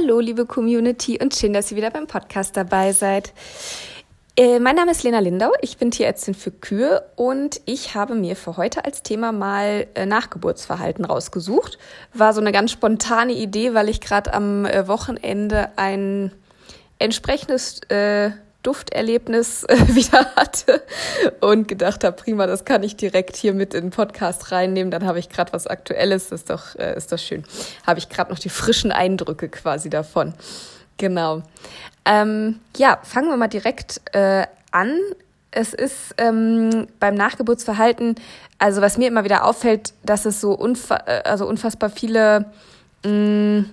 Hallo, liebe Community und schön, dass ihr wieder beim Podcast dabei seid. Äh, mein Name ist Lena Lindau, ich bin Tierärztin für Kühe und ich habe mir für heute als Thema mal äh, Nachgeburtsverhalten rausgesucht. War so eine ganz spontane Idee, weil ich gerade am äh, Wochenende ein entsprechendes äh, Dufterlebnis äh, wieder hatte und gedacht habe, prima, das kann ich direkt hier mit in den Podcast reinnehmen. Dann habe ich gerade was Aktuelles, das ist doch, äh, ist doch schön. Habe ich gerade noch die frischen Eindrücke quasi davon. Genau. Ähm, ja, fangen wir mal direkt äh, an. Es ist ähm, beim Nachgeburtsverhalten, also was mir immer wieder auffällt, dass es so unfa äh, also unfassbar viele mh, mm,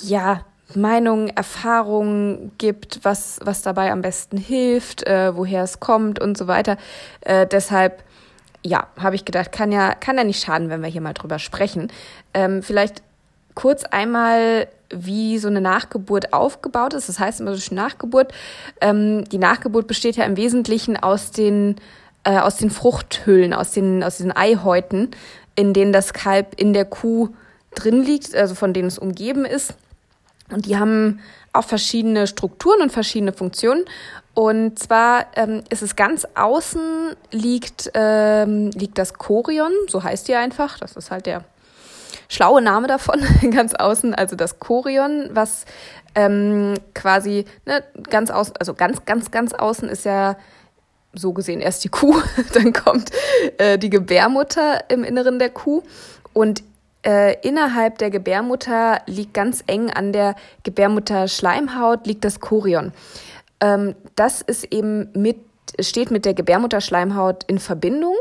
ja, Meinungen, Erfahrungen gibt, was, was dabei am besten hilft, äh, woher es kommt und so weiter. Äh, deshalb, ja, habe ich gedacht, kann ja, kann ja nicht schaden, wenn wir hier mal drüber sprechen. Ähm, vielleicht kurz einmal, wie so eine Nachgeburt aufgebaut ist. Das heißt immer so schön Nachgeburt. Ähm, die Nachgeburt besteht ja im Wesentlichen aus den, äh, aus den Fruchthüllen, aus den, aus den Eihäuten, in denen das Kalb in der Kuh drin liegt, also von denen es umgeben ist. Und die haben auch verschiedene Strukturen und verschiedene Funktionen. Und zwar ähm, ist es ganz außen liegt, ähm, liegt das Chorion, so heißt die einfach. Das ist halt der schlaue Name davon, ganz außen, also das Chorion, was ähm, quasi ne, ganz außen, also ganz, ganz, ganz außen ist ja so gesehen erst die Kuh, dann kommt äh, die Gebärmutter im Inneren der Kuh und äh, innerhalb der Gebärmutter liegt ganz eng an der Gebärmutterschleimhaut liegt das Chorion. Ähm, das ist eben mit, steht mit der Gebärmutterschleimhaut in Verbindung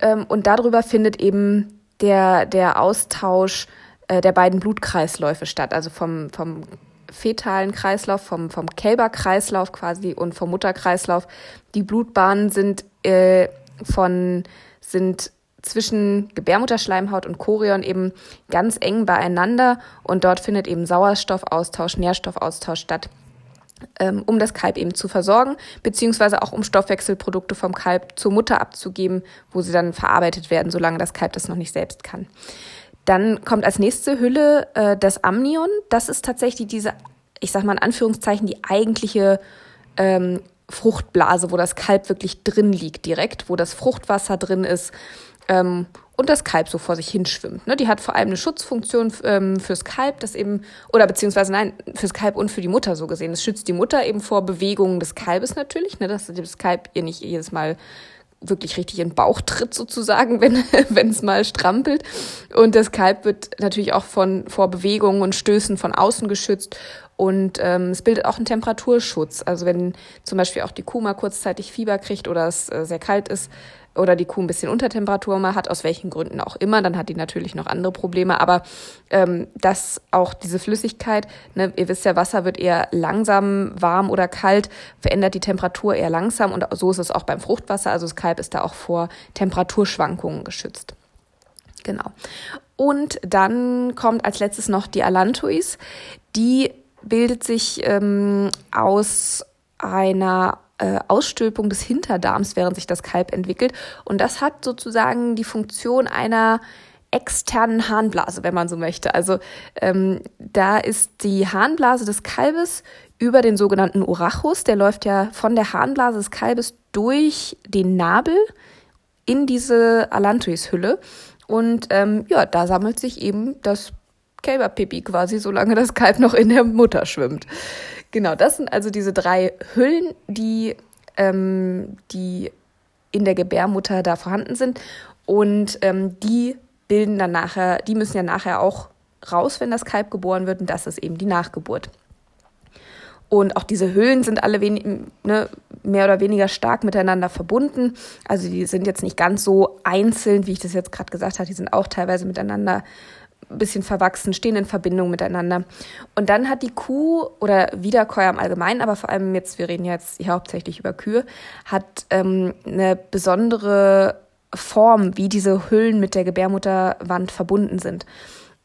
ähm, und darüber findet eben der, der Austausch äh, der beiden Blutkreisläufe statt, also vom, vom fetalen Kreislauf, vom, vom Kälberkreislauf quasi und vom Mutterkreislauf. Die Blutbahnen sind äh, von sind zwischen Gebärmutterschleimhaut und Chorion eben ganz eng beieinander und dort findet eben Sauerstoffaustausch, Nährstoffaustausch statt, ähm, um das Kalb eben zu versorgen, beziehungsweise auch um Stoffwechselprodukte vom Kalb zur Mutter abzugeben, wo sie dann verarbeitet werden, solange das Kalb das noch nicht selbst kann. Dann kommt als nächste Hülle äh, das Amnion. Das ist tatsächlich diese, ich sag mal in Anführungszeichen, die eigentliche ähm, Fruchtblase, wo das Kalb wirklich drin liegt, direkt, wo das Fruchtwasser drin ist ähm, und das Kalb so vor sich hinschwimmt. Ne? Die hat vor allem eine Schutzfunktion ähm, fürs Kalb, das eben, oder beziehungsweise nein, fürs Kalb und für die Mutter so gesehen. Es schützt die Mutter eben vor Bewegungen des Kalbes natürlich, ne? dass das Kalb ihr nicht jedes Mal wirklich richtig in den Bauch tritt sozusagen, wenn es mal strampelt. Und das Kalb wird natürlich auch von vor Bewegungen und Stößen von außen geschützt. Und ähm, es bildet auch einen Temperaturschutz. Also wenn zum Beispiel auch die Kuh mal kurzzeitig Fieber kriegt oder es äh, sehr kalt ist, oder die Kuh ein bisschen Untertemperatur mal hat, aus welchen Gründen auch immer, dann hat die natürlich noch andere Probleme. Aber ähm, dass auch diese Flüssigkeit, ne, ihr wisst ja, Wasser wird eher langsam warm oder kalt, verändert die Temperatur eher langsam und so ist es auch beim Fruchtwasser. Also das Kalb ist da auch vor Temperaturschwankungen geschützt. Genau. Und dann kommt als letztes noch die Allantois. Die bildet sich ähm, aus einer äh, Ausstülpung des Hinterdarms, während sich das Kalb entwickelt. Und das hat sozusagen die Funktion einer externen Harnblase, wenn man so möchte. Also ähm, da ist die Harnblase des Kalbes über den sogenannten Urachus, der läuft ja von der Harnblase des Kalbes durch den Nabel in diese Allantois-Hülle. Und ähm, ja, da sammelt sich eben das Kälberpipi quasi, solange das Kalb noch in der Mutter schwimmt. Genau, das sind also diese drei Hüllen, die, ähm, die in der Gebärmutter da vorhanden sind. Und ähm, die bilden dann nachher, die müssen ja nachher auch raus, wenn das Kalb geboren wird. Und das ist eben die Nachgeburt. Und auch diese Hüllen sind alle wenig, ne, mehr oder weniger stark miteinander verbunden. Also die sind jetzt nicht ganz so einzeln, wie ich das jetzt gerade gesagt habe. Die sind auch teilweise miteinander ein bisschen verwachsen, stehen in Verbindung miteinander. Und dann hat die Kuh oder Wiederkäuer im Allgemeinen, aber vor allem jetzt, wir reden jetzt hier hauptsächlich über Kühe, hat ähm, eine besondere Form, wie diese Hüllen mit der Gebärmutterwand verbunden sind.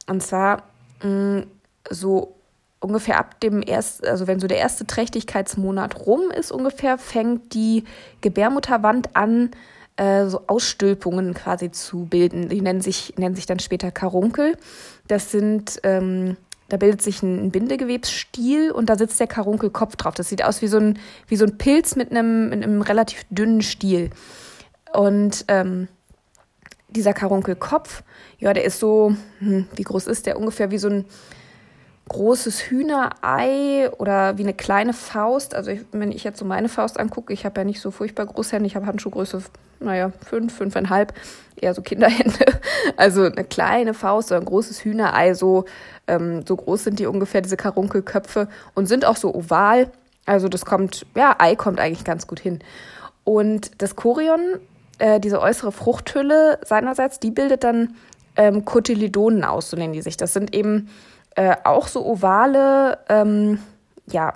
Und zwar mh, mm, so ungefähr ab dem ersten, also wenn so der erste Trächtigkeitsmonat rum ist ungefähr, fängt die Gebärmutterwand an, äh, so Ausstülpungen quasi zu bilden. Die nennen sich, nennen sich dann später Karunkel. Das sind ähm, da bildet sich ein Bindegewebsstiel und da sitzt der Karunkelkopf drauf. Das sieht aus wie so ein, wie so ein Pilz mit einem, mit einem relativ dünnen Stiel. Und ähm, dieser Karunkelkopf, ja, der ist so, hm, wie groß ist der? Ungefähr wie so ein großes Hühnerei oder wie eine kleine Faust. Also ich, wenn ich jetzt so meine Faust angucke, ich habe ja nicht so furchtbar große Hände, ich habe Handschuhgröße, naja, fünf, fünfeinhalb, eher so Kinderhände. Also eine kleine Faust oder ein großes Hühnerei, so, ähm, so groß sind die ungefähr, diese Karunkelköpfe und sind auch so oval. Also das kommt, ja, Ei kommt eigentlich ganz gut hin. Und das Chorion, äh, diese äußere Fruchthülle seinerseits, die bildet dann ähm, Cotyledonen aus, so nennen die sich. Das sind eben äh, auch so ovale ähm, ja,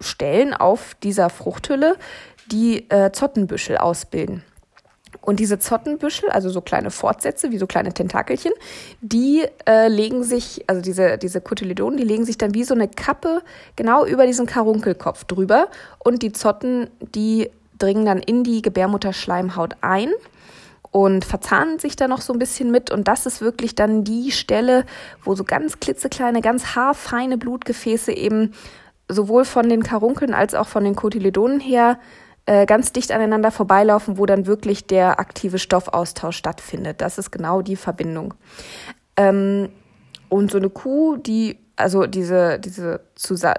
Stellen auf dieser Fruchthülle, die äh, Zottenbüschel ausbilden. Und diese Zottenbüschel, also so kleine Fortsätze, wie so kleine Tentakelchen, die äh, legen sich, also diese, diese Cotyledonen, die legen sich dann wie so eine Kappe genau über diesen Karunkelkopf drüber. Und die Zotten, die dringen dann in die Gebärmutterschleimhaut ein und verzahnen sich da noch so ein bisschen mit. Und das ist wirklich dann die Stelle, wo so ganz klitzekleine, ganz haarfeine Blutgefäße eben sowohl von den Karunkeln als auch von den Kotyledonen her äh, ganz dicht aneinander vorbeilaufen, wo dann wirklich der aktive Stoffaustausch stattfindet. Das ist genau die Verbindung. Ähm, und so eine Kuh, die, also diese, diese,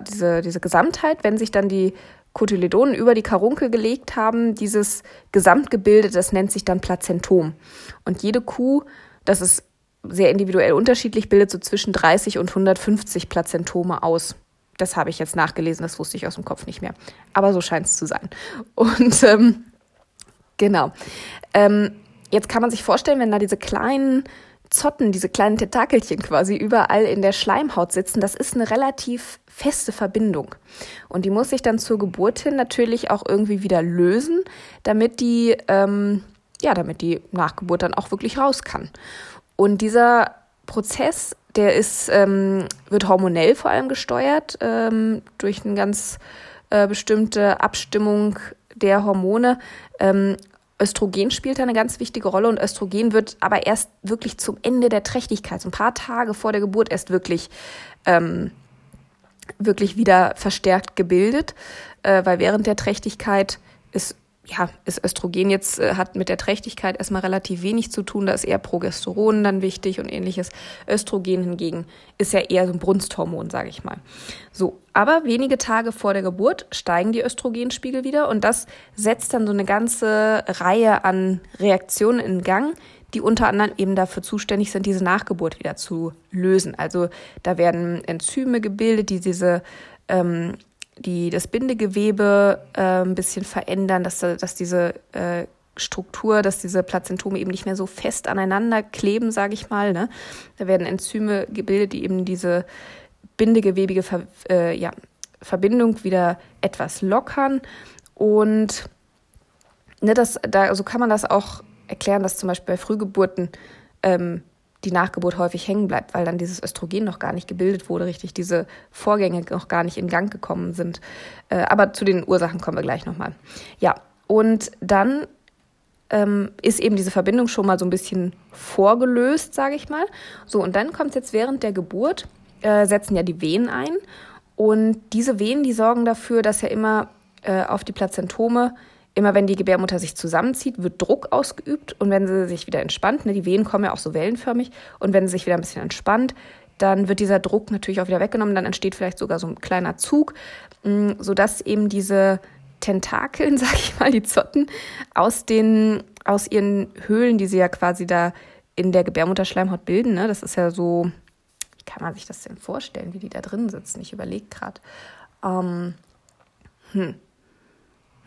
diese, diese Gesamtheit, wenn sich dann die Kotyledonen über die Karunkel gelegt haben, dieses Gesamtgebilde, das nennt sich dann Plazentom. Und jede Kuh, das ist sehr individuell unterschiedlich, bildet so zwischen 30 und 150 Plazentome aus. Das habe ich jetzt nachgelesen, das wusste ich aus dem Kopf nicht mehr. Aber so scheint es zu sein. Und ähm, genau. Ähm, jetzt kann man sich vorstellen, wenn da diese kleinen Zotten, diese kleinen Tentakelchen quasi überall in der Schleimhaut sitzen, das ist eine relativ feste Verbindung. Und die muss sich dann zur Geburt hin natürlich auch irgendwie wieder lösen, damit die, ähm, ja, damit die Nachgeburt dann auch wirklich raus kann. Und dieser Prozess, der ist, ähm, wird hormonell vor allem gesteuert ähm, durch eine ganz äh, bestimmte Abstimmung der Hormone. Ähm, Östrogen spielt da eine ganz wichtige Rolle und Östrogen wird aber erst wirklich zum Ende der Trächtigkeit, so ein paar Tage vor der Geburt erst wirklich, ähm, wirklich wieder verstärkt gebildet, äh, weil während der Trächtigkeit ist ja, ist Östrogen jetzt, äh, hat mit der Trächtigkeit erstmal relativ wenig zu tun. Da ist eher Progesteron dann wichtig und ähnliches. Östrogen hingegen ist ja eher so ein Brunsthormon, sage ich mal. So, aber wenige Tage vor der Geburt steigen die Östrogenspiegel wieder und das setzt dann so eine ganze Reihe an Reaktionen in Gang, die unter anderem eben dafür zuständig sind, diese Nachgeburt wieder zu lösen. Also da werden Enzyme gebildet, die diese ähm, die das Bindegewebe äh, ein bisschen verändern, dass, dass diese äh, Struktur, dass diese Plazentome eben nicht mehr so fest aneinander kleben, sage ich mal. Ne? Da werden Enzyme gebildet, die eben diese bindegewebige Ver äh, ja, Verbindung wieder etwas lockern. Und ne, das, da, so kann man das auch erklären, dass zum Beispiel bei Frühgeburten ähm, die Nachgeburt häufig hängen bleibt, weil dann dieses Östrogen noch gar nicht gebildet wurde, richtig diese Vorgänge noch gar nicht in Gang gekommen sind. Äh, aber zu den Ursachen kommen wir gleich nochmal. Ja, und dann ähm, ist eben diese Verbindung schon mal so ein bisschen vorgelöst, sage ich mal. So, und dann kommt jetzt während der Geburt, äh, setzen ja die Venen ein. Und diese Venen, die sorgen dafür, dass ja immer äh, auf die Plazentome immer wenn die Gebärmutter sich zusammenzieht, wird Druck ausgeübt und wenn sie sich wieder entspannt, ne, die Wehen kommen ja auch so wellenförmig und wenn sie sich wieder ein bisschen entspannt, dann wird dieser Druck natürlich auch wieder weggenommen, dann entsteht vielleicht sogar so ein kleiner Zug, mm, sodass eben diese Tentakeln, sag ich mal, die Zotten, aus den, aus ihren Höhlen, die sie ja quasi da in der Gebärmutterschleimhaut bilden, ne, das ist ja so, wie kann man sich das denn vorstellen, wie die da drin sitzen? Ich überlege gerade. Ähm, hm.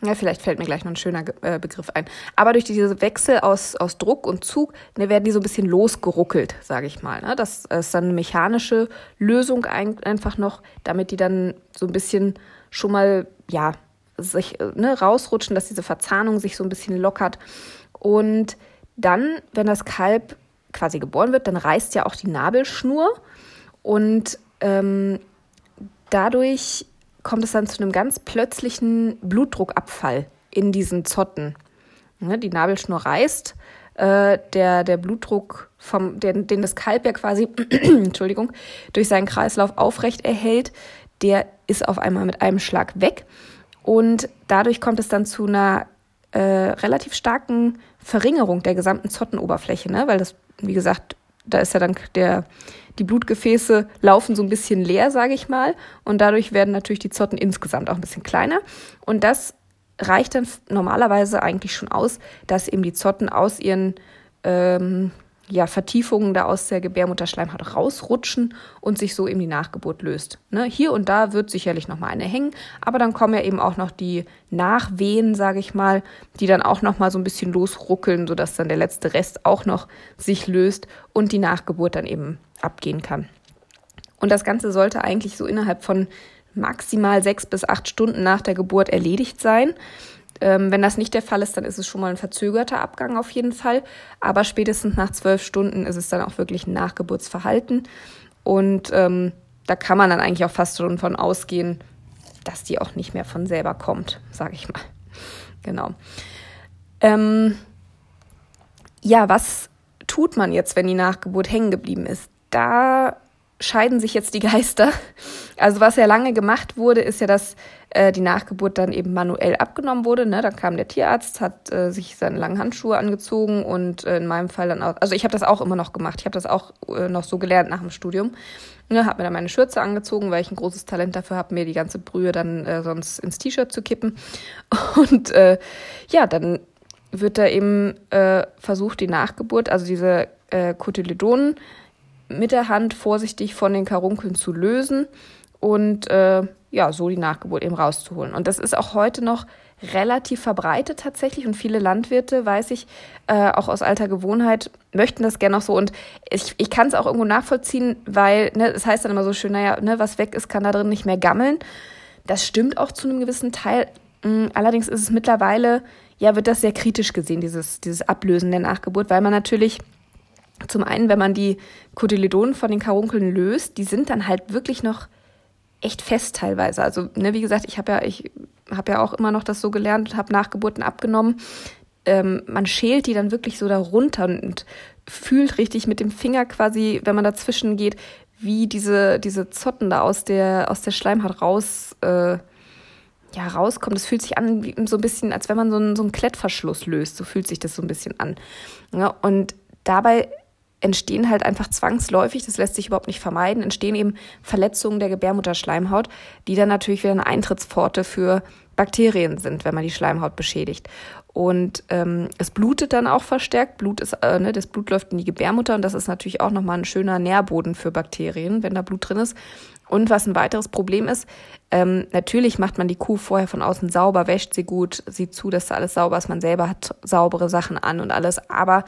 Ja, vielleicht fällt mir gleich noch ein schöner äh, Begriff ein. Aber durch diese Wechsel aus, aus Druck und Zug ne, werden die so ein bisschen losgeruckelt, sage ich mal. Ne? Das ist dann eine mechanische Lösung ein, einfach noch, damit die dann so ein bisschen schon mal, ja, sich ne, rausrutschen, dass diese Verzahnung sich so ein bisschen lockert. Und dann, wenn das Kalb quasi geboren wird, dann reißt ja auch die Nabelschnur und ähm, dadurch kommt es dann zu einem ganz plötzlichen Blutdruckabfall in diesen Zotten. Ne, die Nabelschnur reißt äh, der, der Blutdruck vom, den, den das Kalb ja quasi, Entschuldigung, durch seinen Kreislauf aufrecht erhält, der ist auf einmal mit einem Schlag weg. Und dadurch kommt es dann zu einer äh, relativ starken Verringerung der gesamten Zottenoberfläche, ne? weil das, wie gesagt, da ist ja dann der, die Blutgefäße laufen so ein bisschen leer, sage ich mal, und dadurch werden natürlich die Zotten insgesamt auch ein bisschen kleiner. Und das reicht dann normalerweise eigentlich schon aus, dass eben die Zotten aus ihren ähm, ja, Vertiefungen da aus der Gebärmutterschleimhaut rausrutschen und sich so eben die Nachgeburt löst. Ne? Hier und da wird sicherlich noch mal eine hängen, aber dann kommen ja eben auch noch die Nachwehen, sage ich mal, die dann auch noch mal so ein bisschen losruckeln, sodass dann der letzte Rest auch noch sich löst und die Nachgeburt dann eben abgehen kann. Und das Ganze sollte eigentlich so innerhalb von maximal sechs bis acht Stunden nach der Geburt erledigt sein. Ähm, wenn das nicht der Fall ist, dann ist es schon mal ein verzögerter Abgang auf jeden Fall. Aber spätestens nach zwölf Stunden ist es dann auch wirklich ein Nachgeburtsverhalten. Und ähm, da kann man dann eigentlich auch fast schon von ausgehen, dass die auch nicht mehr von selber kommt, sage ich mal. Genau. Ähm, ja, was tut man jetzt, wenn die Nachgeburt hängen geblieben ist? Da scheiden sich jetzt die Geister. Also was ja lange gemacht wurde, ist ja, dass äh, die Nachgeburt dann eben manuell abgenommen wurde. Ne? Dann kam der Tierarzt, hat äh, sich seine langen Handschuhe angezogen und äh, in meinem Fall dann auch, also ich habe das auch immer noch gemacht. Ich habe das auch äh, noch so gelernt nach dem Studium. Ne, habe mir dann meine Schürze angezogen, weil ich ein großes Talent dafür habe, mir die ganze Brühe dann äh, sonst ins T-Shirt zu kippen. Und äh, ja, dann wird da eben versucht, die Nachgeburt, also diese äh, Cotyledonen, mit der Hand vorsichtig von den Karunkeln zu lösen und äh, ja, so die Nachgeburt eben rauszuholen. Und das ist auch heute noch relativ verbreitet tatsächlich und viele Landwirte, weiß ich, äh, auch aus alter Gewohnheit, möchten das gerne auch so. Und ich, ich kann es auch irgendwo nachvollziehen, weil ne, es das heißt dann immer so schön, naja, ne, was weg ist, kann da drin nicht mehr gammeln. Das stimmt auch zu einem gewissen Teil. Mm, allerdings ist es mittlerweile, ja, wird das sehr kritisch gesehen, dieses, dieses Ablösen der Nachgeburt, weil man natürlich zum einen, wenn man die Cotyledonen von den Karunkeln löst, die sind dann halt wirklich noch echt fest teilweise. Also, ne, wie gesagt, ich habe ja, ich habe ja auch immer noch das so gelernt und habe Nachgeburten abgenommen. Ähm, man schält die dann wirklich so da runter und fühlt richtig mit dem Finger quasi, wenn man dazwischen geht, wie diese, diese Zotten da aus der, aus der Schleimhaut raus, äh, ja, rauskommt. Es fühlt sich an wie so ein bisschen, als wenn man so einen, so einen Klettverschluss löst. So fühlt sich das so ein bisschen an. Ja, und dabei entstehen halt einfach zwangsläufig, das lässt sich überhaupt nicht vermeiden, entstehen eben Verletzungen der Gebärmutterschleimhaut, die dann natürlich wieder eine Eintrittspforte für Bakterien sind, wenn man die Schleimhaut beschädigt. Und ähm, es blutet dann auch verstärkt. Blut ist, äh, ne, das Blut läuft in die Gebärmutter und das ist natürlich auch nochmal ein schöner Nährboden für Bakterien, wenn da Blut drin ist. Und was ein weiteres Problem ist, ähm, natürlich macht man die Kuh vorher von außen sauber, wäscht sie gut, sieht zu, dass da alles sauber ist, man selber hat saubere Sachen an und alles, aber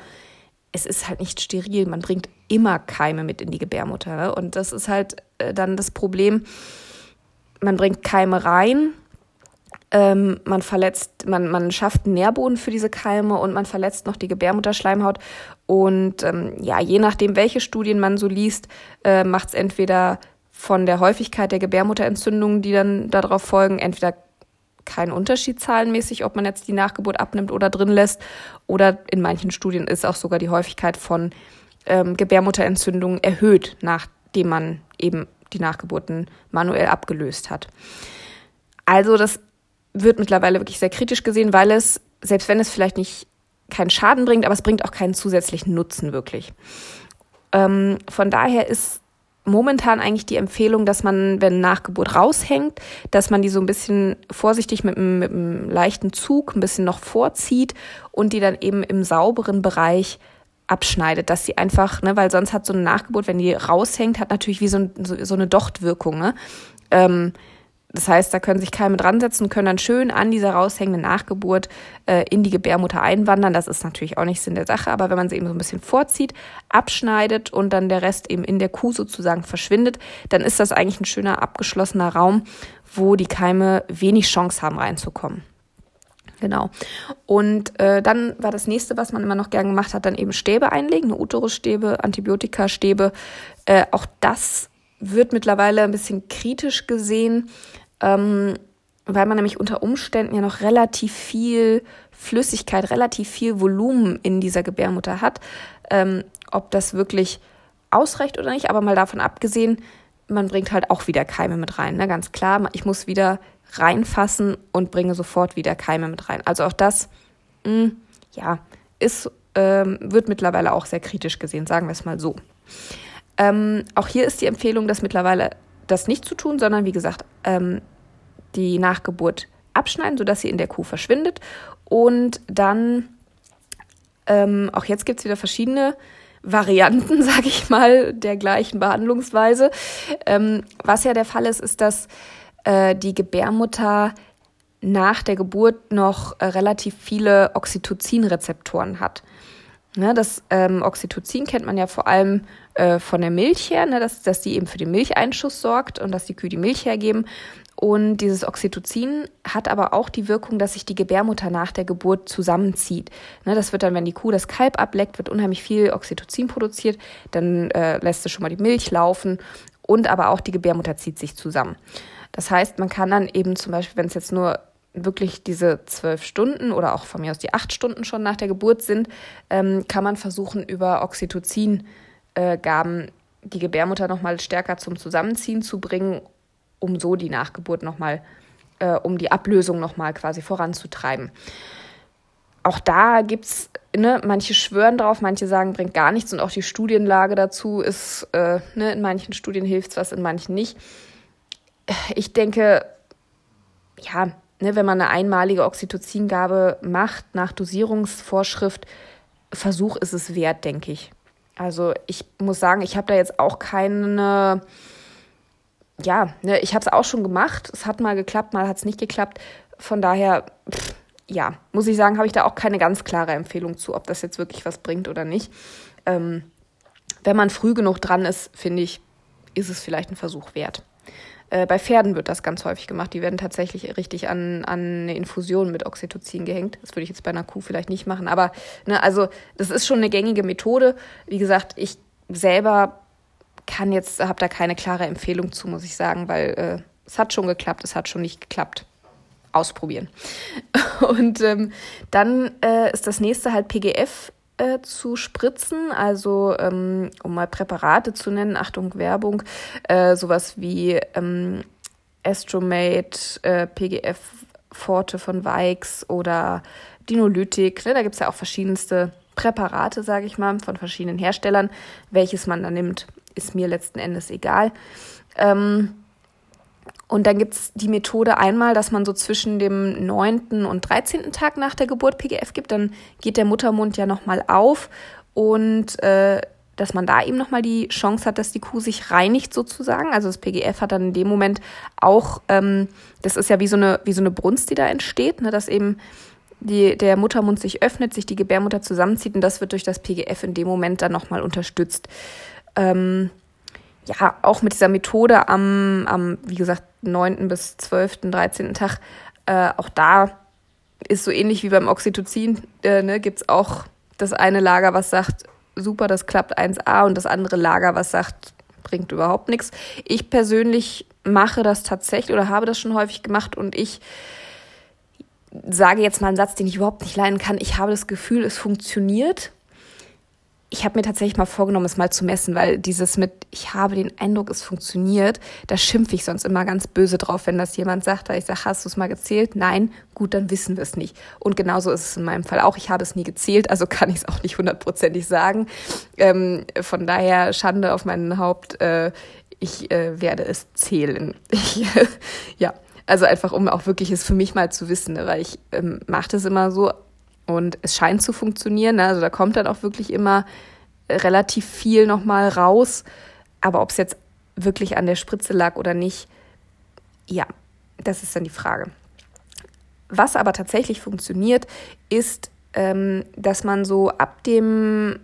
es ist halt nicht steril. Man bringt immer Keime mit in die Gebärmutter. Ne? Und das ist halt äh, dann das Problem. Man bringt Keime rein, ähm, man verletzt, man, man schafft einen Nährboden für diese Keime und man verletzt noch die Gebärmutterschleimhaut. Und ähm, ja, je nachdem, welche Studien man so liest, äh, macht es entweder von der Häufigkeit der Gebärmutterentzündungen, die dann darauf folgen, entweder keinen Unterschied zahlenmäßig, ob man jetzt die Nachgeburt abnimmt oder drin lässt. Oder in manchen Studien ist auch sogar die Häufigkeit von ähm, Gebärmutterentzündungen erhöht, nachdem man eben die Nachgeburten manuell abgelöst hat. Also das wird mittlerweile wirklich sehr kritisch gesehen, weil es, selbst wenn es vielleicht nicht keinen Schaden bringt, aber es bringt auch keinen zusätzlichen Nutzen wirklich. Ähm, von daher ist momentan eigentlich die Empfehlung, dass man, wenn Nachgeburt raushängt, dass man die so ein bisschen vorsichtig mit, mit einem leichten Zug ein bisschen noch vorzieht und die dann eben im sauberen Bereich abschneidet, dass sie einfach, ne, weil sonst hat so eine Nachgeburt, wenn die raushängt, hat natürlich wie so, so, so eine Dochtwirkung, ne? Ähm, das heißt, da können sich Keime dran setzen, können dann schön an dieser raushängenden Nachgeburt äh, in die Gebärmutter einwandern. Das ist natürlich auch nicht Sinn der Sache, aber wenn man sie eben so ein bisschen vorzieht, abschneidet und dann der Rest eben in der Kuh sozusagen verschwindet, dann ist das eigentlich ein schöner abgeschlossener Raum, wo die Keime wenig Chance haben reinzukommen. Genau. Und äh, dann war das nächste, was man immer noch gern gemacht hat, dann eben Stäbe einlegen, eine Uterusstäbe, Antibiotikastäbe. Äh, auch das wird mittlerweile ein bisschen kritisch gesehen, ähm, weil man nämlich unter Umständen ja noch relativ viel Flüssigkeit, relativ viel Volumen in dieser Gebärmutter hat. Ähm, ob das wirklich ausreicht oder nicht, aber mal davon abgesehen, man bringt halt auch wieder Keime mit rein. Ne? Ganz klar, ich muss wieder reinfassen und bringe sofort wieder Keime mit rein. Also auch das, mh, hm, ja, ist, ähm, wird mittlerweile auch sehr kritisch gesehen, sagen wir es mal so. Ähm, auch hier ist die Empfehlung, das mittlerweile das nicht zu tun, sondern wie gesagt, ähm, die Nachgeburt abschneiden, sodass sie in der Kuh verschwindet. Und dann, ähm, auch jetzt gibt es wieder verschiedene Varianten, sage ich mal, der gleichen Behandlungsweise. Ähm, was ja der Fall ist, ist, dass äh, die Gebärmutter nach der Geburt noch äh, relativ viele Oxytocin-Rezeptoren hat. Ne, das ähm, Oxytocin kennt man ja vor allem äh, von der Milch her, ne, dass, dass die eben für den Milcheinschuss sorgt und dass die Kühe die Milch hergeben. Und dieses Oxytocin hat aber auch die Wirkung, dass sich die Gebärmutter nach der Geburt zusammenzieht. Ne, das wird dann, wenn die Kuh das Kalb ableckt, wird unheimlich viel Oxytocin produziert. Dann äh, lässt es schon mal die Milch laufen und aber auch die Gebärmutter zieht sich zusammen. Das heißt, man kann dann eben zum Beispiel, wenn es jetzt nur wirklich diese zwölf Stunden oder auch von mir aus die acht Stunden schon nach der Geburt sind, ähm, kann man versuchen, über Oxytocin-Gaben äh, die Gebärmutter nochmal stärker zum Zusammenziehen zu bringen, um so die Nachgeburt nochmal, äh, um die Ablösung nochmal quasi voranzutreiben. Auch da gibt es, ne, manche schwören drauf, manche sagen, bringt gar nichts und auch die Studienlage dazu ist, äh, ne, in manchen Studien hilft es was, in manchen nicht. Ich denke, ja, ne, wenn man eine einmalige Oxytocingabe macht nach Dosierungsvorschrift, Versuch ist es wert, denke ich. Also ich muss sagen, ich habe da jetzt auch keine, ja, ne, ich habe es auch schon gemacht. Es hat mal geklappt, mal hat es nicht geklappt. Von daher, pff, ja, muss ich sagen, habe ich da auch keine ganz klare Empfehlung zu, ob das jetzt wirklich was bringt oder nicht. Ähm, wenn man früh genug dran ist, finde ich, ist es vielleicht ein Versuch wert. Äh, bei Pferden wird das ganz häufig gemacht. Die werden tatsächlich richtig an, an eine Infusion mit Oxytocin gehängt. Das würde ich jetzt bei einer Kuh vielleicht nicht machen. Aber ne, also das ist schon eine gängige Methode. Wie gesagt, ich selber kann jetzt, habe da keine klare Empfehlung zu, muss ich sagen, weil äh, es hat schon geklappt, es hat schon nicht geklappt. Ausprobieren. Und ähm, dann äh, ist das nächste halt PGF äh, zu spritzen, also ähm, um mal Präparate zu nennen, Achtung Werbung, äh, sowas wie ähm, Astromate, äh, PGF Forte von Weix oder Dinolytik. Ne? Da gibt es ja auch verschiedenste Präparate, sage ich mal, von verschiedenen Herstellern. Welches man da nimmt, ist mir letzten Endes egal. Ähm, und dann gibt es die Methode einmal, dass man so zwischen dem 9. und 13. Tag nach der Geburt PGF gibt. Dann geht der Muttermund ja nochmal auf und äh, dass man da eben nochmal die Chance hat, dass die Kuh sich reinigt sozusagen. Also das PGF hat dann in dem Moment auch, ähm, das ist ja wie so eine, wie so eine Brunst, die da entsteht, ne, dass eben die, der Muttermund sich öffnet, sich die Gebärmutter zusammenzieht und das wird durch das PGF in dem Moment dann nochmal unterstützt. Ähm, ja, auch mit dieser Methode am, am, wie gesagt, 9. bis 12., 13. Tag, äh, auch da ist so ähnlich wie beim Oxytocin, äh, ne, gibt es auch das eine Lager, was sagt, super, das klappt 1a und das andere Lager, was sagt, bringt überhaupt nichts. Ich persönlich mache das tatsächlich oder habe das schon häufig gemacht und ich sage jetzt mal einen Satz, den ich überhaupt nicht leiden kann. Ich habe das Gefühl, es funktioniert ich habe mir tatsächlich mal vorgenommen, es mal zu messen, weil dieses mit, ich habe den Eindruck, es funktioniert, da schimpfe ich sonst immer ganz böse drauf, wenn das jemand sagt. Ich sage, hast du es mal gezählt? Nein, gut, dann wissen wir es nicht. Und genauso ist es in meinem Fall auch. Ich habe es nie gezählt, also kann ich es auch nicht hundertprozentig sagen. Ähm, von daher Schande auf meinen Haupt. Äh, ich äh, werde es zählen. Ich, ja, also einfach, um auch wirklich es für mich mal zu wissen, ne? weil ich ähm, mache das immer so, und es scheint zu funktionieren. Ne? Also da kommt dann auch wirklich immer relativ viel nochmal raus. Aber ob es jetzt wirklich an der Spritze lag oder nicht, ja, das ist dann die Frage. Was aber tatsächlich funktioniert, ist, ähm, dass man so ab dem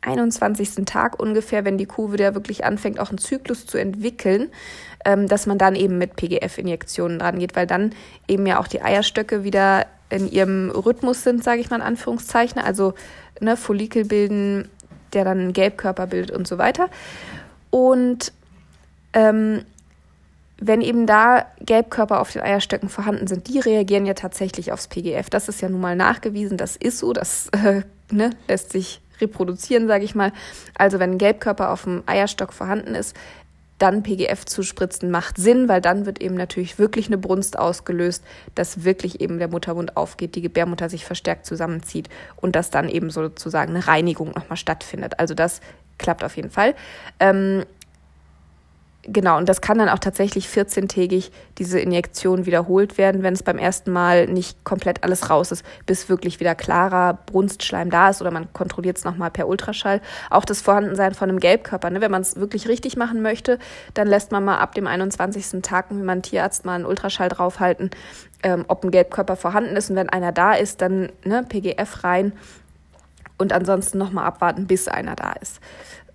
21. Tag ungefähr, wenn die Kuh wieder wirklich anfängt, auch einen Zyklus zu entwickeln, ähm, dass man dann eben mit PGF-Injektionen dran geht, weil dann eben ja auch die Eierstöcke wieder in ihrem Rhythmus sind, sage ich mal in Anführungszeichen, also ne, Follikel bilden, der dann einen Gelbkörper bildet und so weiter. Und ähm, wenn eben da Gelbkörper auf den Eierstöcken vorhanden sind, die reagieren ja tatsächlich aufs PGF. Das ist ja nun mal nachgewiesen, das ist so, das äh, ne, lässt sich reproduzieren, sage ich mal. Also wenn ein Gelbkörper auf dem Eierstock vorhanden ist, dann PGF zu spritzen macht Sinn, weil dann wird eben natürlich wirklich eine Brunst ausgelöst, dass wirklich eben der Muttermund aufgeht, die Gebärmutter sich verstärkt zusammenzieht und dass dann eben sozusagen eine Reinigung nochmal stattfindet. Also das klappt auf jeden Fall. Ähm, Genau, und das kann dann auch tatsächlich 14-tägig diese Injektion wiederholt werden, wenn es beim ersten Mal nicht komplett alles raus ist, bis wirklich wieder klarer Brunstschleim da ist oder man kontrolliert es nochmal per Ultraschall. Auch das Vorhandensein von einem Gelbkörper, ne? wenn man es wirklich richtig machen möchte, dann lässt man mal ab dem 21. Tag, wie man Tierarzt mal einen Ultraschall draufhalten, ähm, ob ein Gelbkörper vorhanden ist und wenn einer da ist, dann ne, PGF rein und ansonsten nochmal abwarten, bis einer da ist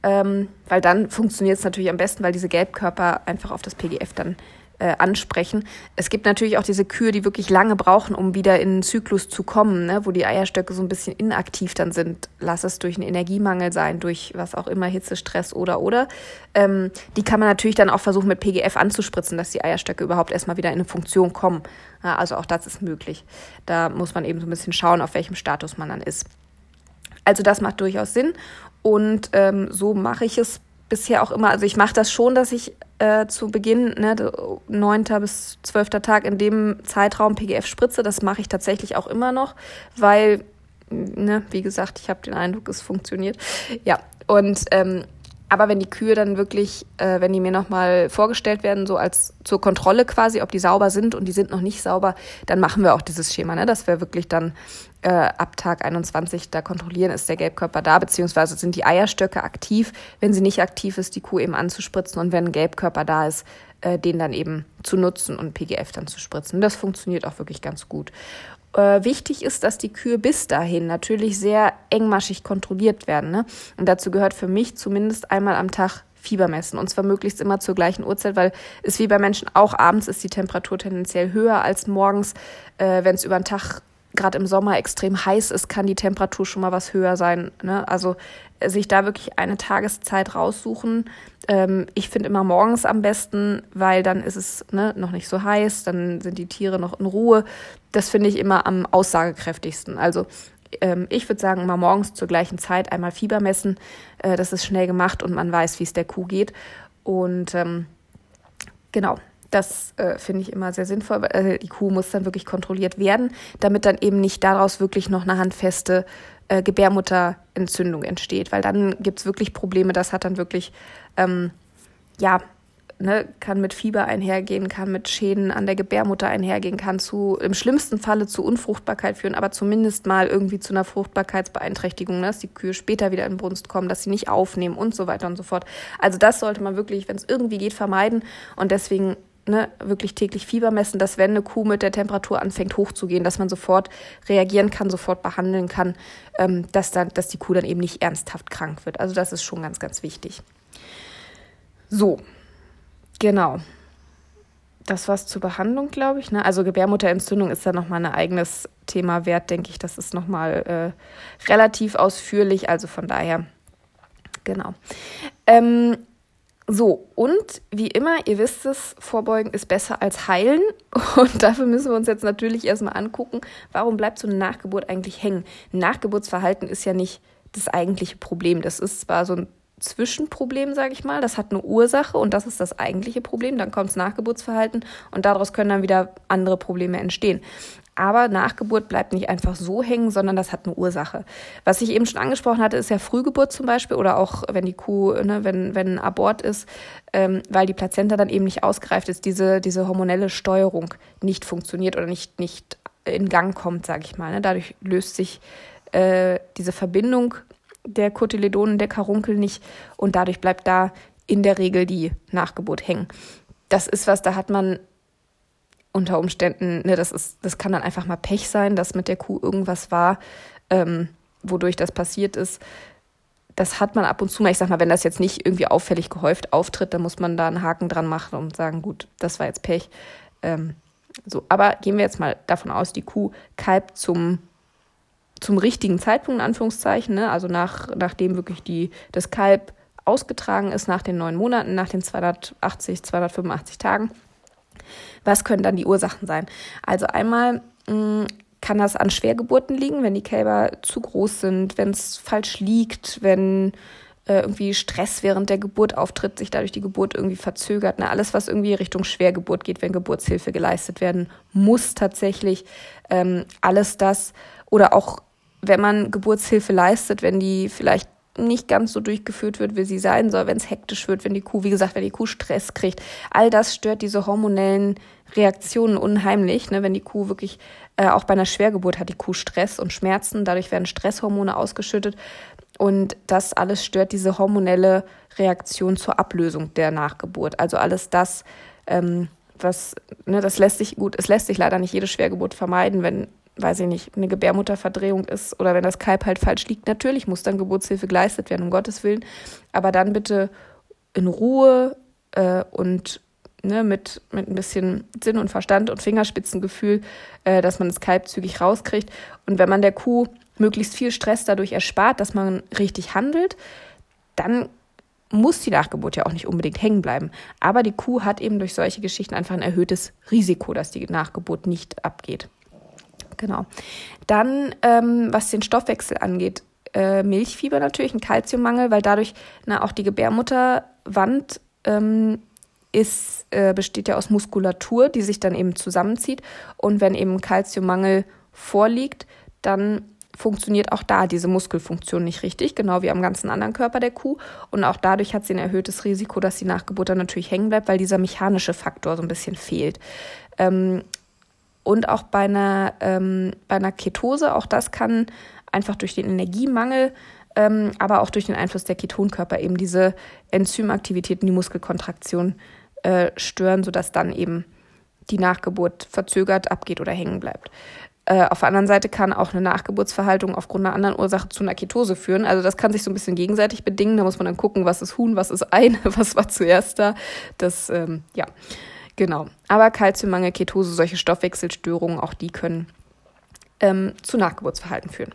ähm, weil dann funktioniert es natürlich am besten, weil diese Gelbkörper einfach auf das PGF dann äh, ansprechen. Es gibt natürlich auch diese Kühe, die wirklich lange brauchen, um wieder in den Zyklus zu kommen, ne, wo die Eierstöcke so ein bisschen inaktiv dann sind. Lass es durch einen Energiemangel sein, durch was auch immer, Hitze, Stress oder oder. Ähm, die kann man natürlich dann auch versuchen, mit PGF anzuspritzen, dass die Eierstöcke überhaupt erstmal wieder in eine Funktion kommen. Ja, also auch das ist möglich. Da muss man eben so ein bisschen schauen, auf welchem Status man dann ist. Also das macht durchaus Sinn. Und ähm, so mache ich es bisher auch immer. Also ich mache das schon, dass ich äh, zu Beginn, ne, 9. bis 12. Tag in dem Zeitraum PGF spritze. Das mache ich tatsächlich auch immer noch, weil, ne, wie gesagt, ich habe den Eindruck, es funktioniert. Ja, und ähm, aber wenn die Kühe dann wirklich, äh, wenn die mir nochmal vorgestellt werden, so als zur Kontrolle quasi, ob die sauber sind und die sind noch nicht sauber, dann machen wir auch dieses Schema, ne? dass wir wirklich dann äh, ab Tag 21 da kontrollieren, ist der Gelbkörper da, beziehungsweise sind die Eierstöcke aktiv. Wenn sie nicht aktiv ist, die Kuh eben anzuspritzen und wenn ein Gelbkörper da ist, äh, den dann eben zu nutzen und PGF dann zu spritzen. Das funktioniert auch wirklich ganz gut. Äh, wichtig ist, dass die Kühe bis dahin natürlich sehr engmaschig kontrolliert werden. Ne? Und dazu gehört für mich zumindest einmal am Tag Fieber messen. Und zwar möglichst immer zur gleichen Uhrzeit, weil es wie bei Menschen auch abends ist die Temperatur tendenziell höher als morgens. Äh, Wenn es über den Tag gerade im Sommer extrem heiß ist, kann die Temperatur schon mal was höher sein. Ne? Also äh, sich da wirklich eine Tageszeit raussuchen. Ähm, ich finde immer morgens am besten, weil dann ist es ne, noch nicht so heiß, dann sind die Tiere noch in Ruhe. Das finde ich immer am aussagekräftigsten. Also ähm, ich würde sagen, immer morgens zur gleichen Zeit einmal Fieber messen. Äh, das ist schnell gemacht und man weiß, wie es der Kuh geht. Und ähm, genau, das äh, finde ich immer sehr sinnvoll. Äh, die Kuh muss dann wirklich kontrolliert werden, damit dann eben nicht daraus wirklich noch eine handfeste äh, Gebärmutterentzündung entsteht, weil dann gibt es wirklich Probleme. Das hat dann wirklich, ähm, ja, ne, kann mit Fieber einhergehen, kann mit Schäden an der Gebärmutter einhergehen, kann zu im schlimmsten Falle zu Unfruchtbarkeit führen, aber zumindest mal irgendwie zu einer Fruchtbarkeitsbeeinträchtigung, ne, dass die Kühe später wieder in Brunst kommen, dass sie nicht aufnehmen und so weiter und so fort. Also das sollte man wirklich, wenn es irgendwie geht, vermeiden und deswegen ne, wirklich täglich Fieber messen, dass wenn eine Kuh mit der Temperatur anfängt hochzugehen, dass man sofort reagieren kann, sofort behandeln kann, ähm, dass, dann, dass die Kuh dann eben nicht ernsthaft krank wird. Also das ist schon ganz, ganz wichtig. So, genau. Das war's zur Behandlung, glaube ich. Ne? Also Gebärmutterentzündung ist da nochmal ein eigenes Thema wert, denke ich. Das ist nochmal äh, relativ ausführlich. Also von daher, genau. Ähm, so, und wie immer, ihr wisst es, vorbeugen ist besser als heilen. Und dafür müssen wir uns jetzt natürlich erstmal angucken, warum bleibt so eine Nachgeburt eigentlich hängen? Nachgeburtsverhalten ist ja nicht das eigentliche Problem. Das ist zwar so ein Zwischenproblem, sage ich mal. Das hat eine Ursache und das ist das eigentliche Problem. Dann kommt das Nachgeburtsverhalten und daraus können dann wieder andere Probleme entstehen. Aber Nachgeburt bleibt nicht einfach so hängen, sondern das hat eine Ursache. Was ich eben schon angesprochen hatte, ist ja Frühgeburt zum Beispiel oder auch wenn die Kuh, ne, wenn, wenn Abort ist, ähm, weil die Plazenta dann eben nicht ausgereift ist, diese, diese hormonelle Steuerung nicht funktioniert oder nicht, nicht in Gang kommt, sage ich mal. Ne? Dadurch löst sich äh, diese Verbindung der Kotyledonen, der Karunkel nicht und dadurch bleibt da in der Regel die Nachgeburt hängen. Das ist was, da hat man unter Umständen, ne, das ist, das kann dann einfach mal Pech sein, dass mit der Kuh irgendwas war, ähm, wodurch das passiert ist. Das hat man ab und zu mal. Ich sag mal, wenn das jetzt nicht irgendwie auffällig gehäuft auftritt, dann muss man da einen Haken dran machen und sagen, gut, das war jetzt Pech. Ähm, so, aber gehen wir jetzt mal davon aus, die Kuh kalbt zum zum richtigen Zeitpunkt, in Anführungszeichen, ne? also nach, nachdem wirklich die, das Kalb ausgetragen ist, nach den neun Monaten, nach den 280, 285 Tagen, Was können dann die Ursachen sein? Also einmal mh, mm, kann das an Schwergeburten liegen, wenn die Kälber zu groß sind, wenn es falsch liegt, wenn äh, irgendwie Stress während der Geburt auftritt, sich dadurch die Geburt irgendwie verzögert. Ne? Alles, was irgendwie Richtung Schwergeburt geht, wenn Geburtshilfe geleistet werden muss tatsächlich. Ähm, alles das oder auch wenn man Geburtshilfe leistet, wenn die vielleicht nicht ganz so durchgeführt wird, wie sie sein soll, wenn es hektisch wird, wenn die Kuh, wie gesagt, wenn die Kuh Stress kriegt. All das stört diese hormonellen Reaktionen unheimlich. Ne? Wenn die Kuh wirklich, äh, auch bei einer Schwergeburt hat die Kuh Stress und Schmerzen, dadurch werden Stresshormone ausgeschüttet. Und das alles stört diese hormonelle Reaktion zur Ablösung der Nachgeburt. Also alles das, ähm, was, ne, das lässt sich gut, es lässt sich leider nicht jede Schwergeburt vermeiden, wenn weiß ich nicht, eine Gebärmutterverdrehung ist oder wenn das Kalb halt falsch liegt, natürlich muss dann Geburtshilfe geleistet werden, um Gottes Willen. Aber dann bitte in Ruhe äh, und ne, mit, mit ein bisschen Sinn und Verstand und Fingerspitzengefühl, äh, dass man das Kalb zügig rauskriegt. Und wenn man der Kuh möglichst viel Stress dadurch erspart, dass man richtig handelt, dann muss die Nachgeburt ja auch nicht unbedingt hängen bleiben. Aber die Kuh hat eben durch solche Geschichten einfach ein erhöhtes Risiko, dass die Nachgeburt nicht abgeht. Genau. Dann, ähm, was den Stoffwechsel angeht, äh, Milchfieber natürlich, ein Kalziummangel, weil dadurch na, auch die Gebärmutterwand ähm, ist, äh, besteht ja aus Muskulatur, die sich dann eben zusammenzieht. Und wenn eben Kalziummangel vorliegt, dann funktioniert auch da diese Muskelfunktion nicht richtig, genau wie am ganzen anderen Körper der Kuh. Und auch dadurch hat sie ein erhöhtes Risiko, dass die Nachgeburt dann natürlich hängen bleibt, weil dieser mechanische Faktor so ein bisschen fehlt. Ähm, und auch bei einer, ähm, bei einer Ketose, auch das kann einfach durch den Energiemangel, ähm, aber auch durch den Einfluss der Ketonkörper eben diese Enzymaktivitäten, die Muskelkontraktion äh, stören, sodass dann eben die Nachgeburt verzögert abgeht oder hängen bleibt. Äh, auf der anderen Seite kann auch eine Nachgeburtsverhaltung aufgrund einer anderen Ursache zu einer Ketose führen. Also das kann sich so ein bisschen gegenseitig bedingen. Da muss man dann gucken, was ist Huhn, was ist Ei, was war zuerst da. Das, ähm, ja. Genau. Aber Kalziummangel, Ketose, solche Stoffwechselstörungen, auch die können ähm, zu Nachgeburtsverhalten führen.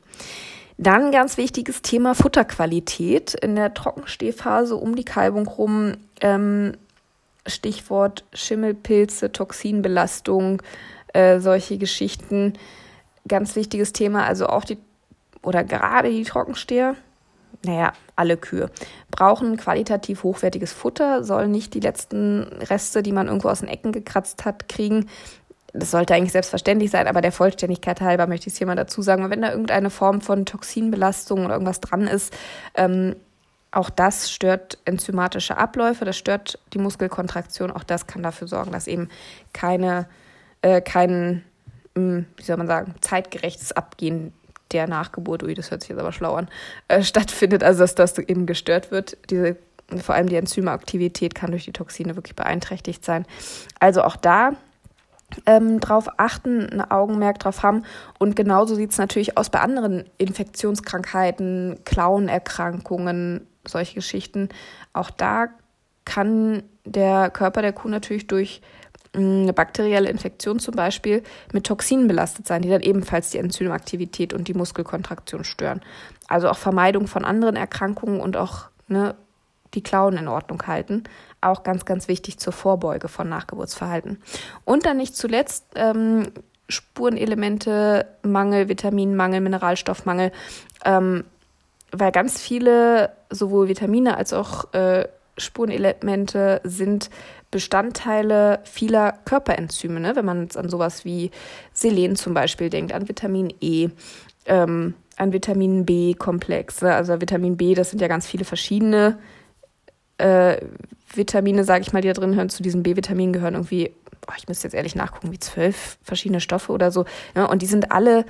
Dann ganz wichtiges Thema Futterqualität in der Trockenstehphase um die Kalbung rum. Ähm, Stichwort Schimmelpilze, Toxinbelastung, äh, solche Geschichten. Ganz wichtiges Thema, also auch die oder gerade die Trockensteher naja, alle Kühe, brauchen qualitativ hochwertiges Futter, sollen nicht die letzten Reste, die man irgendwo aus den Ecken gekratzt hat, kriegen. Das sollte eigentlich selbstverständlich sein, aber der Vollständigkeit halber möchte ich es hier mal dazu sagen, wenn da irgendeine Form von Toxinbelastung oder irgendwas dran ist, ähm, auch das stört enzymatische Abläufe, das stört die Muskelkontraktion, auch das kann dafür sorgen, dass eben keine, äh, kein, hm, wie soll man sagen, zeitgerechtes Abgehen der Nachgeburt, ui, das hört sich jetzt aber schlau an, äh, stattfindet, also dass das eben gestört wird. Diese, vor allem die Enzymeaktivität kann durch die Toxine wirklich beeinträchtigt sein. Also auch da ähm, drauf achten, ein Augenmerk drauf haben. Und genauso sieht es natürlich aus bei anderen Infektionskrankheiten, Klauenerkrankungen, solche Geschichten. Auch da kann der Körper der Kuh natürlich durch eine bakterielle Infektion zum Beispiel mit Toxinen belastet sein, die dann ebenfalls die Enzymaktivität und die Muskelkontraktion stören. Also auch Vermeidung von anderen Erkrankungen und auch ne, die Klauen in Ordnung halten. Auch ganz, ganz wichtig zur Vorbeuge von Nachgeburtsverhalten. Und dann nicht zuletzt ähm, Spurenelemente, Mangel, Vitaminmangel, Mineralstoffmangel, ähm, weil ganz viele sowohl Vitamine als auch äh, Spurenelemente sind Bestandteile vieler Körperenzyme. Ne? Wenn man jetzt an sowas wie Selen zum Beispiel denkt, an Vitamin E, ähm, an Vitamin B-Komplexe. Also Vitamin B, das sind ja ganz viele verschiedene äh, Vitamine, sage ich mal, die da drin hören. Zu diesen B-Vitaminen gehören irgendwie, oh, ich müsste jetzt ehrlich nachgucken, wie zwölf verschiedene Stoffe oder so. Ja? Und die sind alle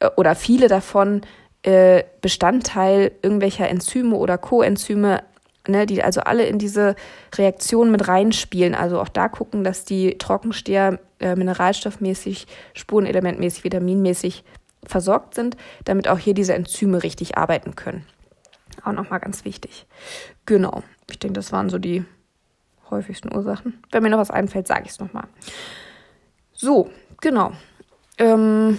äh, oder viele davon äh, Bestandteil irgendwelcher Enzyme oder Coenzyme ne, die also alle in diese Reaktion mit reinspielen. Also auch da gucken, dass die Trockensteher äh, mineralstoffmäßig, spurenelementmäßig, vitaminmäßig versorgt sind, damit auch hier diese Enzyme richtig arbeiten können. Auch nochmal ganz wichtig. Genau. Ich denke, das waren so die häufigsten Ursachen. Wenn mir noch was einfällt, sage ich es nochmal. So, genau. Ähm,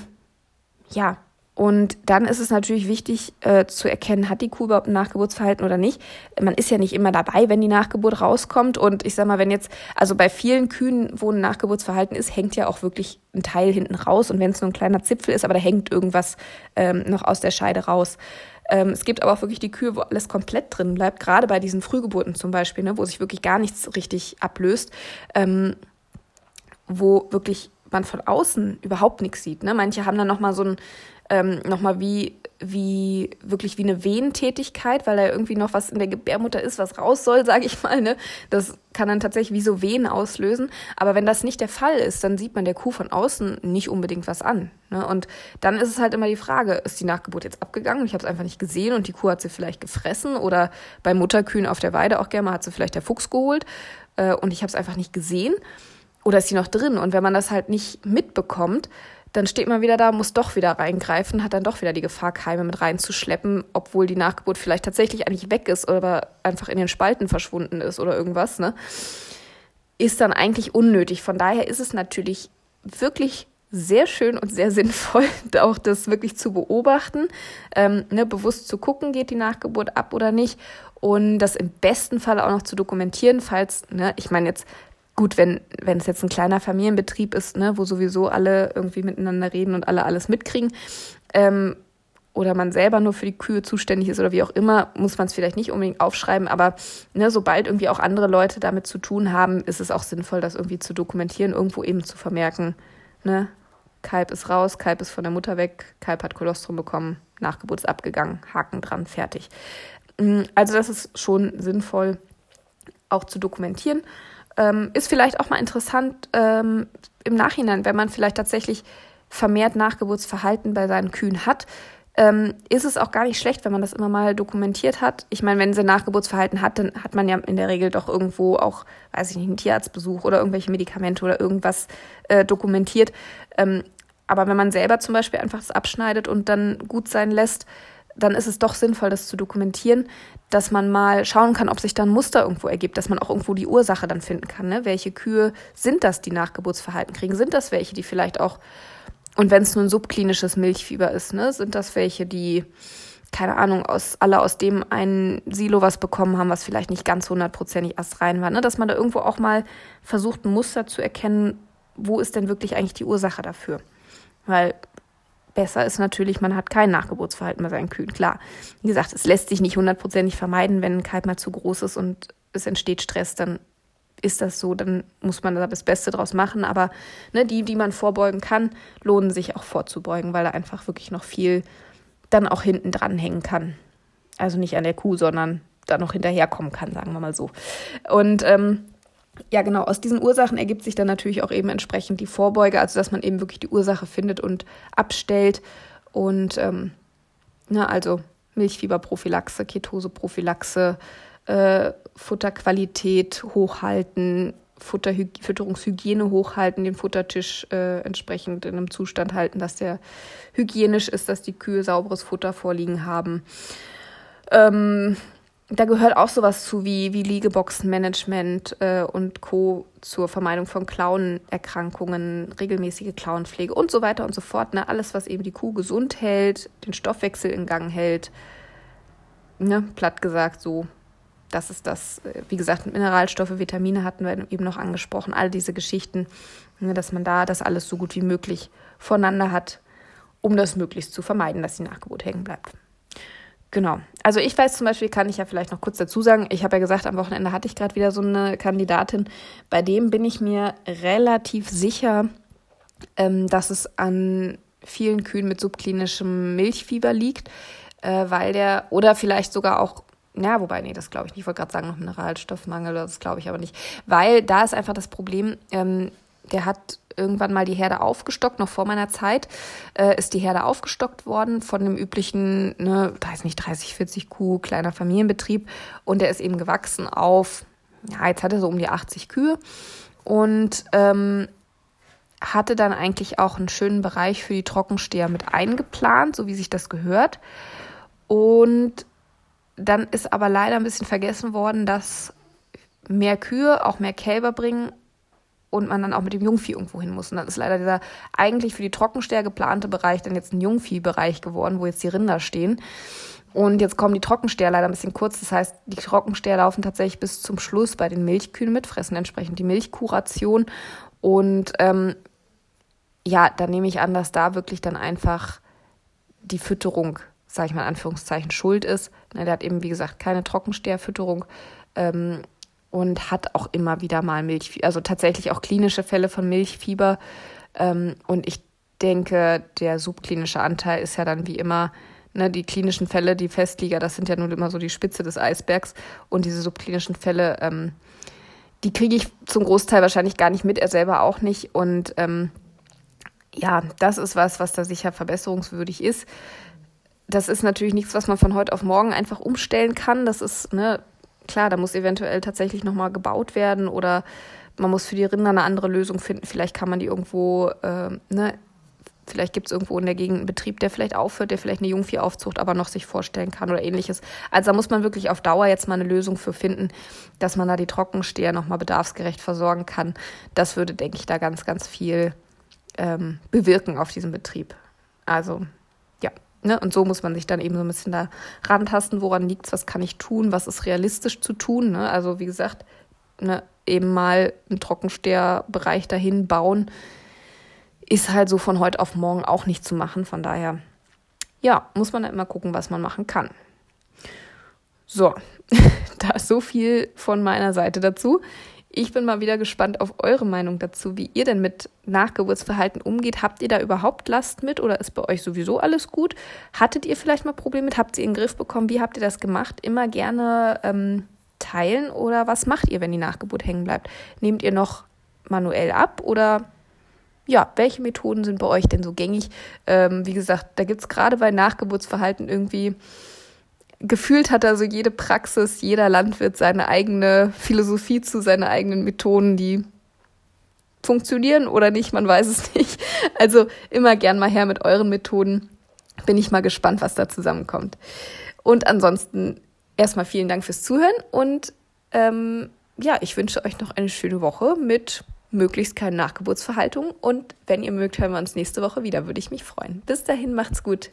ja, Und dann ist es natürlich wichtig äh, zu erkennen, hat die Kuh überhaupt ein Nachgeburtsverhalten oder nicht. Man ist ja nicht immer dabei, wenn die Nachgeburt rauskommt. Und ich sag mal, wenn jetzt, also bei vielen Kühen, wo ein Nachgeburtsverhalten ist, hängt ja auch wirklich ein Teil hinten raus. Und wenn es nur ein kleiner Zipfel ist, aber da hängt irgendwas ähm, noch aus der Scheide raus. Ähm, es gibt aber auch wirklich die Kühe, wo alles komplett drin bleibt, gerade bei diesen Frühgeburten zum Beispiel, ne, wo sich wirklich gar nichts richtig ablöst, ähm, wo wirklich man von außen überhaupt nichts sieht. Ne? Manche haben dann nochmal so ein ähm, nochmal wie, wie, wirklich wie eine Wehentätigkeit, weil da irgendwie noch was in der Gebärmutter ist, was raus soll, sage ich mal. Ne? Das kann dann tatsächlich wie so Wehen auslösen. Aber wenn das nicht der Fall ist, dann sieht man der Kuh von außen nicht unbedingt was an. Ne? Und dann ist es halt immer die Frage, ist die Nachgeburt jetzt abgegangen? Ich habe es einfach nicht gesehen und die Kuh hat sie vielleicht gefressen oder bei Mutterkühen auf der Weide auch gerne mal hat sie vielleicht der Fuchs geholt äh, und ich habe es einfach nicht gesehen. Oder ist sie noch drin? Und wenn man das halt nicht mitbekommt, dann steht man wieder da, muss doch wieder reingreifen, hat dann doch wieder die Gefahr, Keime mit reinzuschleppen, obwohl die Nachgeburt vielleicht tatsächlich eigentlich weg ist oder einfach in den Spalten verschwunden ist oder irgendwas, ne? Ist dann eigentlich unnötig. Von daher ist es natürlich wirklich sehr schön und sehr sinnvoll, auch das wirklich zu beobachten, ähm, ne, bewusst zu gucken, geht die Nachgeburt ab oder nicht und das im besten Fall auch noch zu dokumentieren, falls, ne, ich meine jetzt gut, wenn, wenn es jetzt ein kleiner Familienbetrieb ist, ne, wo sowieso alle irgendwie miteinander reden und alle alles mitkriegen, ähm, oder man selber nur für die Kühe zuständig ist oder wie auch immer, muss man es vielleicht nicht unbedingt aufschreiben, aber ne, sobald irgendwie auch andere Leute damit zu tun haben, ist es auch sinnvoll, das irgendwie zu dokumentieren, irgendwo eben zu vermerken, ne, Kalb ist raus, Kalb ist von der Mutter weg, Kalb hat Kolostrum bekommen, Nachgeburt ist abgegangen, Haken dran, fertig. Mm, also das ist schon sinnvoll, auch zu dokumentieren. Ähm, ist vielleicht auch mal interessant ähm, im Nachhinein, wenn man vielleicht tatsächlich vermehrt Nachgeburtsverhalten bei seinen Kühen hat, ähm, ist es auch gar nicht schlecht, wenn man das immer mal dokumentiert hat. Ich meine, wenn sie Nachgeburtsverhalten hat, dann hat man ja in der Regel doch irgendwo auch, weiß ich nicht, einen Tierarztbesuch oder irgendwelche Medikamente oder irgendwas äh, dokumentiert. Ähm, aber wenn man selber zum Beispiel einfach das abschneidet und dann gut sein lässt, dann ist es doch sinnvoll, das zu dokumentieren, dass man mal schauen kann, ob sich da ein Muster irgendwo ergibt, dass man auch irgendwo die Ursache dann finden kann. Ne? Welche Kühe sind das, die Nachgeburtsverhalten kriegen? Sind das welche, die vielleicht auch, und wenn es nur ein subklinisches Milchfieber ist, ne, sind das welche, die, keine Ahnung, aus, alle aus dem einen Silo was bekommen haben, was vielleicht nicht ganz hundertprozentig astrein war, ne? dass man da irgendwo auch mal versucht, ein Muster zu erkennen, wo ist denn wirklich eigentlich die Ursache dafür? Weil Besser ist natürlich, man hat kein Nachgeburtsverhalten bei seinen Kühen. Klar, wie gesagt, es lässt sich nicht hundertprozentig vermeiden, wenn ein Kalb mal zu groß ist und es entsteht Stress, dann ist das so, dann muss man da das Beste draus machen. Aber ne, die, die man vorbeugen kann, lohnen sich auch vorzubeugen, weil da einfach wirklich noch viel dann auch hinten dran hängen kann. Also nicht an der Kuh, sondern da noch hinterherkommen kann, sagen wir mal so. Und ähm, ja, genau, aus diesen Ursachen ergibt sich dann natürlich auch eben entsprechend die Vorbeuge, also dass man eben wirklich die Ursache findet und abstellt. Und ähm, na, also Milchfieberprophylaxe, Ketoseprophylaxe, äh, Futterqualität hochhalten, Fütterungshygiene hochhalten, den Futtertisch äh, entsprechend in einem Zustand halten, dass der hygienisch ist, dass die Kühe sauberes Futter vorliegen haben. Ähm, da gehört auch sowas zu wie, wie Liegeboxenmanagement äh, und Co. zur Vermeidung von Klauenerkrankungen, regelmäßige Klauenpflege und so weiter und so fort. Ne? Alles, was eben die Kuh gesund hält, den Stoffwechsel in Gang hält. Ne? Platt gesagt, so. Das ist das, äh, wie gesagt, Mineralstoffe, Vitamine hatten wir eben noch angesprochen, all diese Geschichten, ne? dass man da das alles so gut wie möglich voneinander hat, um das möglichst zu vermeiden, dass die Nachgeburt hängen bleibt. Genau. Also ich weiß zum Beispiel, kann ich ja vielleicht noch kurz dazu sagen, ich habe ja gesagt, am Wochenende hatte ich gerade wieder so eine Kandidatin. Bei dem bin ich mir relativ sicher, ähm, dass es an vielen Kühen mit subklinischem Milchfieber liegt, äh, weil der, oder vielleicht sogar auch ja, wobei, nee, das glaube ich nicht. Ich wollte gerade sagen, noch Mineralstoffmangel, das glaube ich aber nicht. Weil da ist einfach das Problem, ähm, der hat irgendwann mal die Herde aufgestockt, noch vor meiner Zeit äh, ist die Herde aufgestockt worden von dem üblichen, ne, weiß nicht, 30, 40 Kuh, kleiner Familienbetrieb und der ist eben gewachsen auf, ja, jetzt hat er so um die 80 Kühe und ähm, hatte dann eigentlich auch einen schönen Bereich für die Trockensteher mit eingeplant, so wie sich das gehört. Und dann ist aber leider ein bisschen vergessen worden, dass mehr Kühe auch mehr Kälber bringen und man dann auch mit dem Jungvieh irgendwo hin muss. Und dann ist leider dieser eigentlich für die Trockensteher geplante Bereich dann jetzt ein Jungviehbereich geworden, wo jetzt die Rinder stehen. Und jetzt kommen die Trockensteher leider ein bisschen kurz. Das heißt, die Trockensteher laufen tatsächlich bis zum Schluss bei den Milchkühen mit, fressen entsprechend die Milchkuration. Und ähm, ja, da nehme ich an, dass da wirklich dann einfach die Fütterung, sage ich mal in Anführungszeichen, schuld ist. Ne, der hat eben, wie gesagt, keine Trockensteherfütterung ähm, und hat auch immer wieder mal Milchfieber, also tatsächlich auch klinische Fälle von Milchfieber. Ähm, und ich denke, der subklinische Anteil ist ja dann wie immer Ne, die klinischen Fälle, die Festlieger, das sind ja nun immer so die Spitze des Eisbergs. Und diese subklinischen Fälle, ähm, die kriege ich zum Großteil wahrscheinlich gar nicht mit, er selber auch nicht. Und ähm, ja, das ist was, was da sicher verbesserungswürdig ist. Das ist natürlich nichts, was man von heute auf morgen einfach umstellen kann. Das ist, ne, klar, da muss eventuell tatsächlich nochmal gebaut werden oder man muss für die Rinder eine andere Lösung finden. Vielleicht kann man die irgendwo äh, ne, Vielleicht gibt es irgendwo in der Gegend einen Betrieb, der vielleicht aufhört, der vielleicht eine Jungviehaufzucht aber noch sich vorstellen kann oder ähnliches. Also da muss man wirklich auf Dauer jetzt mal eine Lösung für finden, dass man da die Trockensteher nochmal bedarfsgerecht versorgen kann. Das würde, denke ich, da ganz, ganz viel ähm, bewirken auf diesem Betrieb. Also ne? und so muss man sich dann eben so ein bisschen da rantasten, woran liegt es, was kann ich tun, was ist realistisch zu tun. Ne? Also wie gesagt, ne, eben mal einen Trockensteherbereich dahin bauen ist halt so von heute auf morgen auch nicht zu machen. Von daher, ja, muss man dann immer gucken, was man machen kann. So, da ist so viel von meiner Seite dazu. Ich bin mal wieder gespannt auf eure Meinung dazu, wie ihr denn mit Nachgeburtsverhalten umgeht. Habt ihr da überhaupt Last mit oder ist bei euch sowieso alles gut? Hattet ihr vielleicht mal Probleme mit? Habt ihr in den Griff bekommen? Wie habt ihr das gemacht? Immer gerne ähm, teilen oder was macht ihr, wenn die Nachgeburt hängen bleibt? Nehmt ihr noch manuell ab oder ja, welche Methoden sind bei euch denn so gängig? Ähm, wie gesagt, da gibt es gerade bei Nachgeburtsverhalten irgendwie, gefühlt hat also jede Praxis, jeder Landwirt seine eigene Philosophie zu, seine eigenen Methoden, die funktionieren oder nicht, man weiß es nicht. Also immer gern mal her mit euren Methoden. Bin ich mal gespannt, was da zusammenkommt. Und ansonsten erstmal vielen Dank fürs Zuhören und ähm, ja, ich wünsche euch noch eine schöne Woche mit möglichst keine Nachgeburtsverhaltung. Und wenn ihr mögt, hören wir uns nächste Woche wieder, würde ich mich freuen. Bis dahin, macht's gut.